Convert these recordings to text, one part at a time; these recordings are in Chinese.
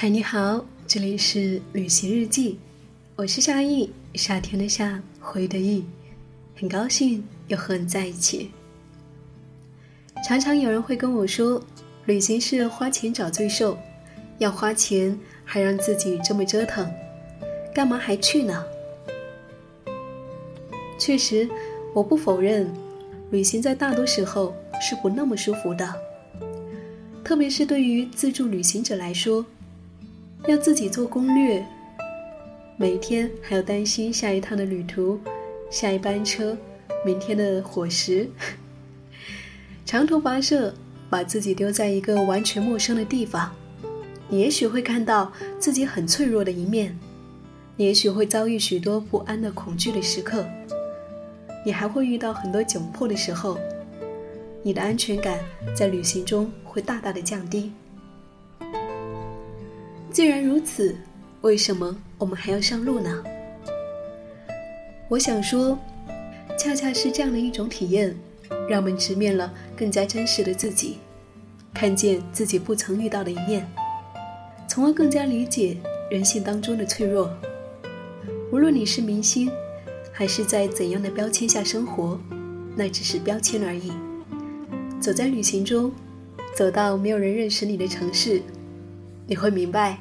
嗨，你好，这里是旅行日记，我是夏意，夏天的夏，回的意，很高兴又和你在一起。常常有人会跟我说，旅行是花钱找罪受，要花钱还让自己这么折腾，干嘛还去呢？确实，我不否认，旅行在大多时候是不那么舒服的，特别是对于自助旅行者来说。要自己做攻略，每天还要担心下一趟的旅途、下一班车、明天的伙食。长途跋涉，把自己丢在一个完全陌生的地方，你也许会看到自己很脆弱的一面，你也许会遭遇许多不安的恐惧的时刻，你还会遇到很多窘迫的时候，你的安全感在旅行中会大大的降低。既然如此，为什么我们还要上路呢？我想说，恰恰是这样的一种体验，让我们直面了更加真实的自己，看见自己不曾遇到的一面，从而更加理解人性当中的脆弱。无论你是明星，还是在怎样的标签下生活，那只是标签而已。走在旅行中，走到没有人认识你的城市。你会明白，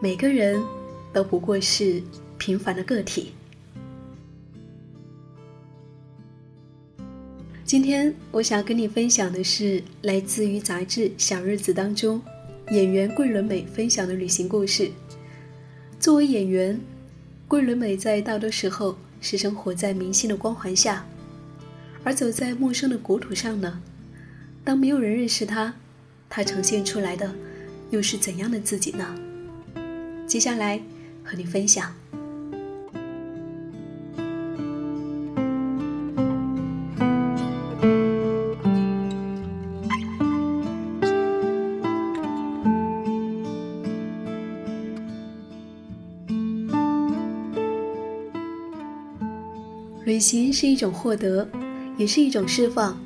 每个人都不过是平凡的个体。今天我想跟你分享的是来自于杂志《小日子》当中演员桂纶镁分享的旅行故事。作为演员，桂纶镁在大多时候是生活在明星的光环下，而走在陌生的国土上呢？当没有人认识他，他呈现出来的。又是怎样的自己呢？接下来和你分享。旅行是一种获得，也是一种释放，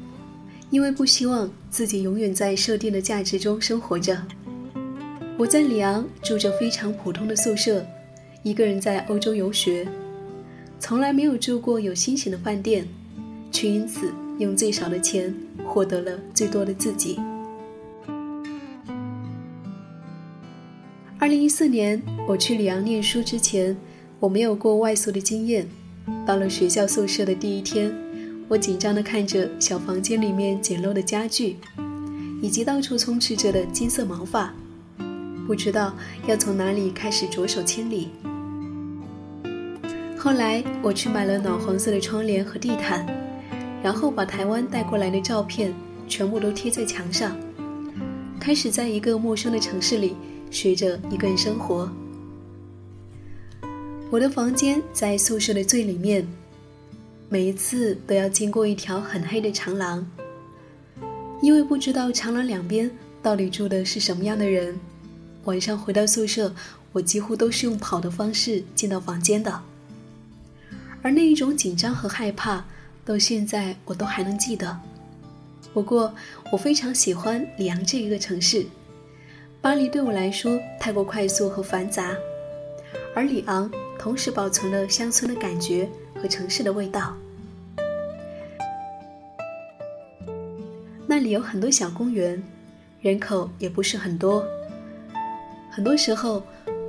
因为不希望自己永远在设定的价值中生活着。我在里昂住着非常普通的宿舍，一个人在欧洲游学，从来没有住过有星星的饭店，却因此用最少的钱获得了最多的自己。二零一四年我去里昂念书之前，我没有过外宿的经验。到了学校宿舍的第一天，我紧张地看着小房间里面简陋的家具，以及到处充斥着的金色毛发。不知道要从哪里开始着手清理。后来我去买了暖黄色的窗帘和地毯，然后把台湾带过来的照片全部都贴在墙上，开始在一个陌生的城市里学着一个人生活。我的房间在宿舍的最里面，每一次都要经过一条很黑的长廊，因为不知道长廊两边到底住的是什么样的人。晚上回到宿舍，我几乎都是用跑的方式进到房间的，而那一种紧张和害怕，到现在我都还能记得。不过，我非常喜欢里昂这一个城市。巴黎对我来说太过快速和繁杂，而里昂同时保存了乡村的感觉和城市的味道。那里有很多小公园，人口也不是很多。很多时候，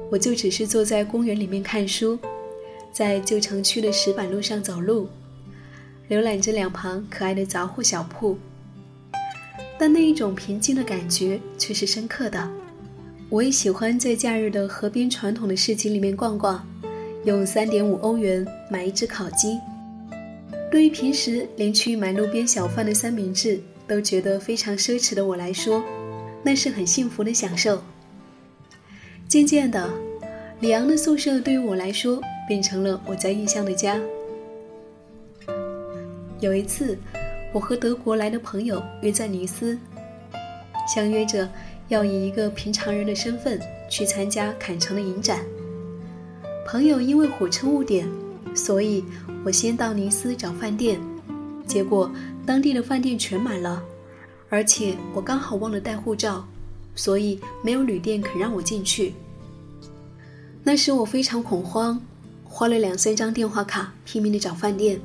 我就只是坐在公园里面看书，在旧城区的石板路上走路，浏览着两旁可爱的杂货小铺。但那一种平静的感觉却是深刻的。我也喜欢在假日的河边传统的市集里面逛逛，用三点五欧元买一只烤鸡。对于平时连去买路边小贩的三明治都觉得非常奢侈的我来说，那是很幸福的享受。渐渐的，里昂的宿舍对于我来说变成了我在异乡的家。有一次，我和德国来的朋友约在尼斯，相约着要以一个平常人的身份去参加坎城的影展。朋友因为火车误点，所以我先到尼斯找饭店，结果当地的饭店全满了，而且我刚好忘了带护照。所以没有旅店肯让我进去。那时我非常恐慌，花了两三张电话卡拼命的找饭店，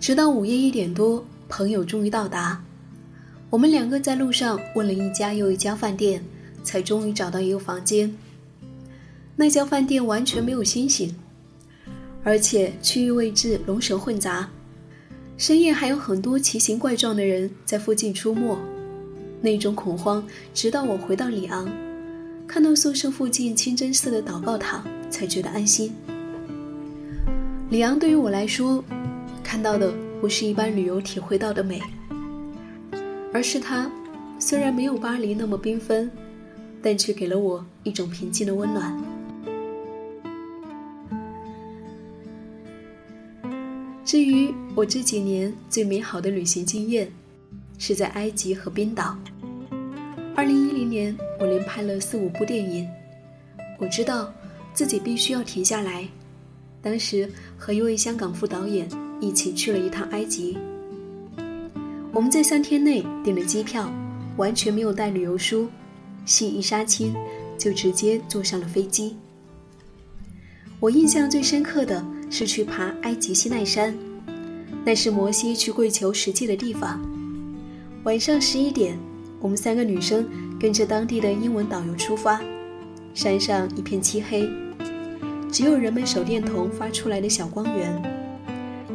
直到午夜一点多，朋友终于到达。我们两个在路上问了一家又一家饭店，才终于找到一个房间。那家饭店完全没有星星，而且区域位置龙蛇混杂，深夜还有很多奇形怪状的人在附近出没。那种恐慌，直到我回到里昂。看到宿舍附近清真寺的祷告塔，才觉得安心。里昂对于我来说，看到的不是一般旅游体会到的美，而是它虽然没有巴黎那么缤纷，但却给了我一种平静的温暖。至于我这几年最美好的旅行经验，是在埃及和冰岛。二零一零年，我连拍了四五部电影。我知道自己必须要停下来。当时和一位香港副导演一起去了一趟埃及。我们在三天内订了机票，完全没有带旅游书，戏一杀青就直接坐上了飞机。我印象最深刻的是去爬埃及西奈山，那是摩西去跪求实际的地方。晚上十一点。我们三个女生跟着当地的英文导游出发，山上一片漆黑，只有人们手电筒发出来的小光源，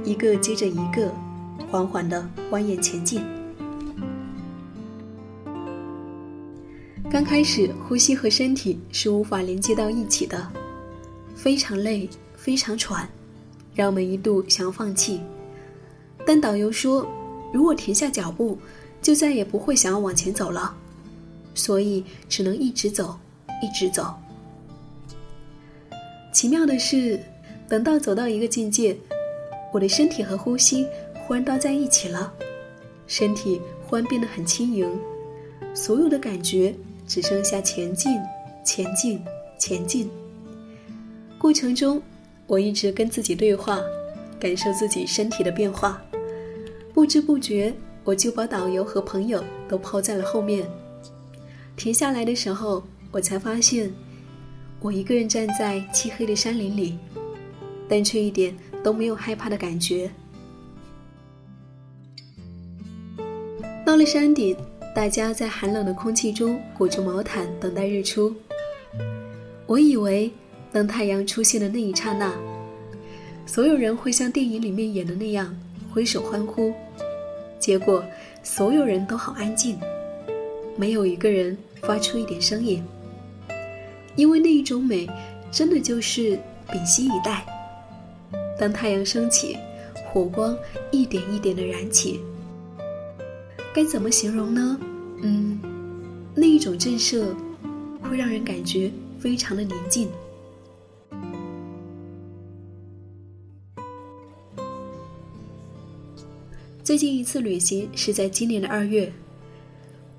一个接着一个，缓缓地蜿蜒前进。刚开始，呼吸和身体是无法连接到一起的，非常累，非常喘，让我们一度想要放弃。但导游说，如果停下脚步。就再也不会想要往前走了，所以只能一直走，一直走。奇妙的是，等到走到一个境界，我的身体和呼吸忽然倒在一起了，身体忽然变得很轻盈，所有的感觉只剩下前进、前进、前进。过程中，我一直跟自己对话，感受自己身体的变化，不知不觉。我就把导游和朋友都抛在了后面。停下来的时候，我才发现，我一个人站在漆黑的山林里，但却一点都没有害怕的感觉。到了山顶，大家在寒冷的空气中裹着毛毯等待日出。我以为，当太阳出现的那一刹那，所有人会像电影里面演的那样挥手欢呼。结果，所有人都好安静，没有一个人发出一点声音。因为那一种美，真的就是屏息以待。当太阳升起，火光一点一点的燃起。该怎么形容呢？嗯，那一种震慑，会让人感觉非常的宁静。最近一次旅行是在今年的二月，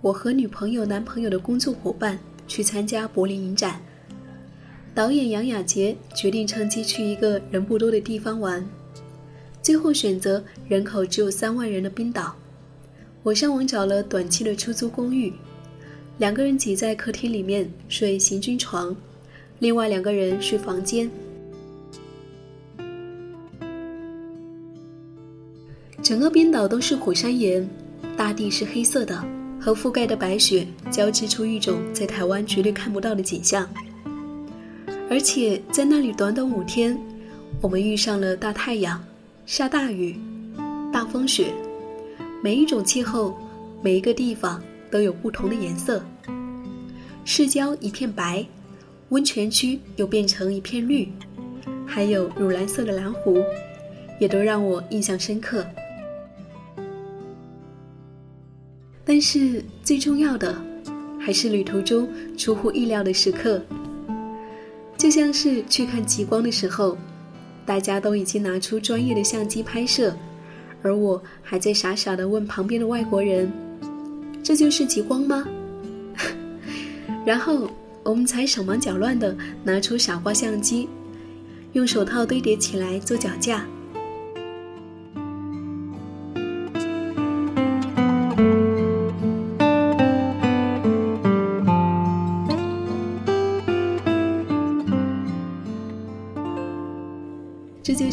我和女朋友、男朋友的工作伙伴去参加柏林影展。导演杨雅洁决定趁机去一个人不多的地方玩，最后选择人口只有三万人的冰岛。我上网找了短期的出租公寓，两个人挤在客厅里面睡行军床，另外两个人睡房间。整个冰岛都是火山岩，大地是黑色的，和覆盖的白雪交织出一种在台湾绝对看不到的景象。而且在那里短短五天，我们遇上了大太阳、下大雨、大风雪，每一种气候，每一个地方都有不同的颜色。市郊一片白，温泉区又变成一片绿，还有乳蓝色的蓝湖，也都让我印象深刻。但是最重要的，还是旅途中出乎意料的时刻。就像是去看极光的时候，大家都已经拿出专业的相机拍摄，而我还在傻傻的问旁边的外国人：“这就是极光吗？” 然后我们才手忙脚乱的拿出傻瓜相机，用手套堆叠起来做脚架。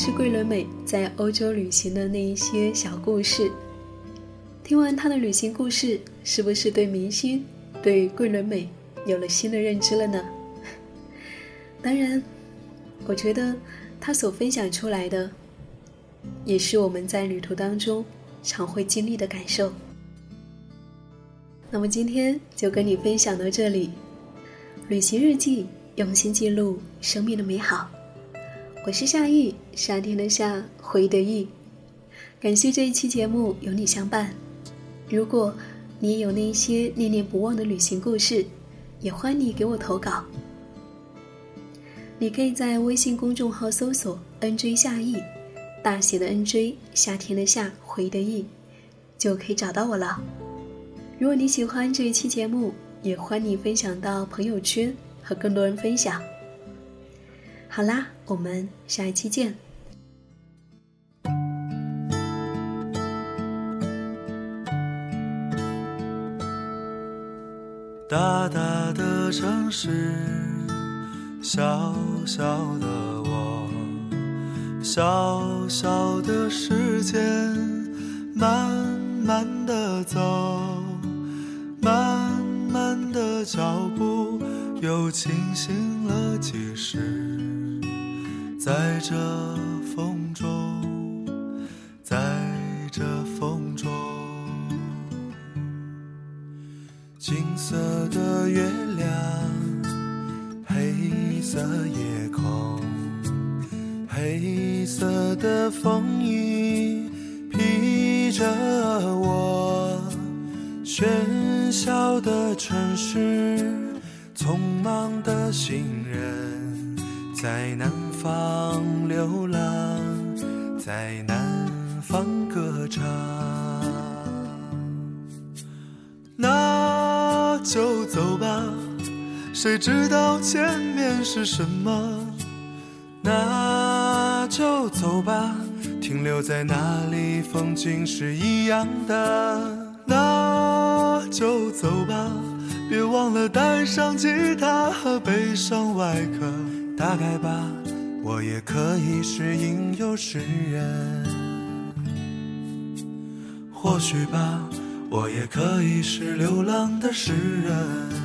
是桂纶镁在欧洲旅行的那一些小故事。听完她的旅行故事，是不是对明星、对桂纶镁有了新的认知了呢？当然，我觉得她所分享出来的，也是我们在旅途当中常会经历的感受。那么今天就跟你分享到这里，旅行日记，用心记录生命的美好。我是夏意，夏天的夏，回忆的忆。感谢这一期节目有你相伴。如果你有那些念念不忘的旅行故事，也欢迎你给我投稿。你可以在微信公众号搜索 “nj 夏意”，大写的 “nj”，夏天的夏，回忆的忆，就可以找到我了。如果你喜欢这一期节目，也欢迎你分享到朋友圈和更多人分享。好啦，我们下一期见。大大的城市，小小的我，小小的时间，慢慢的走，慢慢的脚步，又清醒了几时。在这风中，在这风中，金色的月亮，黑色夜空，黑色的风衣披着我，喧嚣的城市，匆忙的行人，在南。方流浪，在南方歌唱。那就走吧，谁知道前面是什么？那就走吧，停留在那里，风景是一样的。那就走吧，别忘了带上吉他和悲伤外壳。大概吧。我也可以是吟游诗人，或许吧，我也可以是流浪的诗人。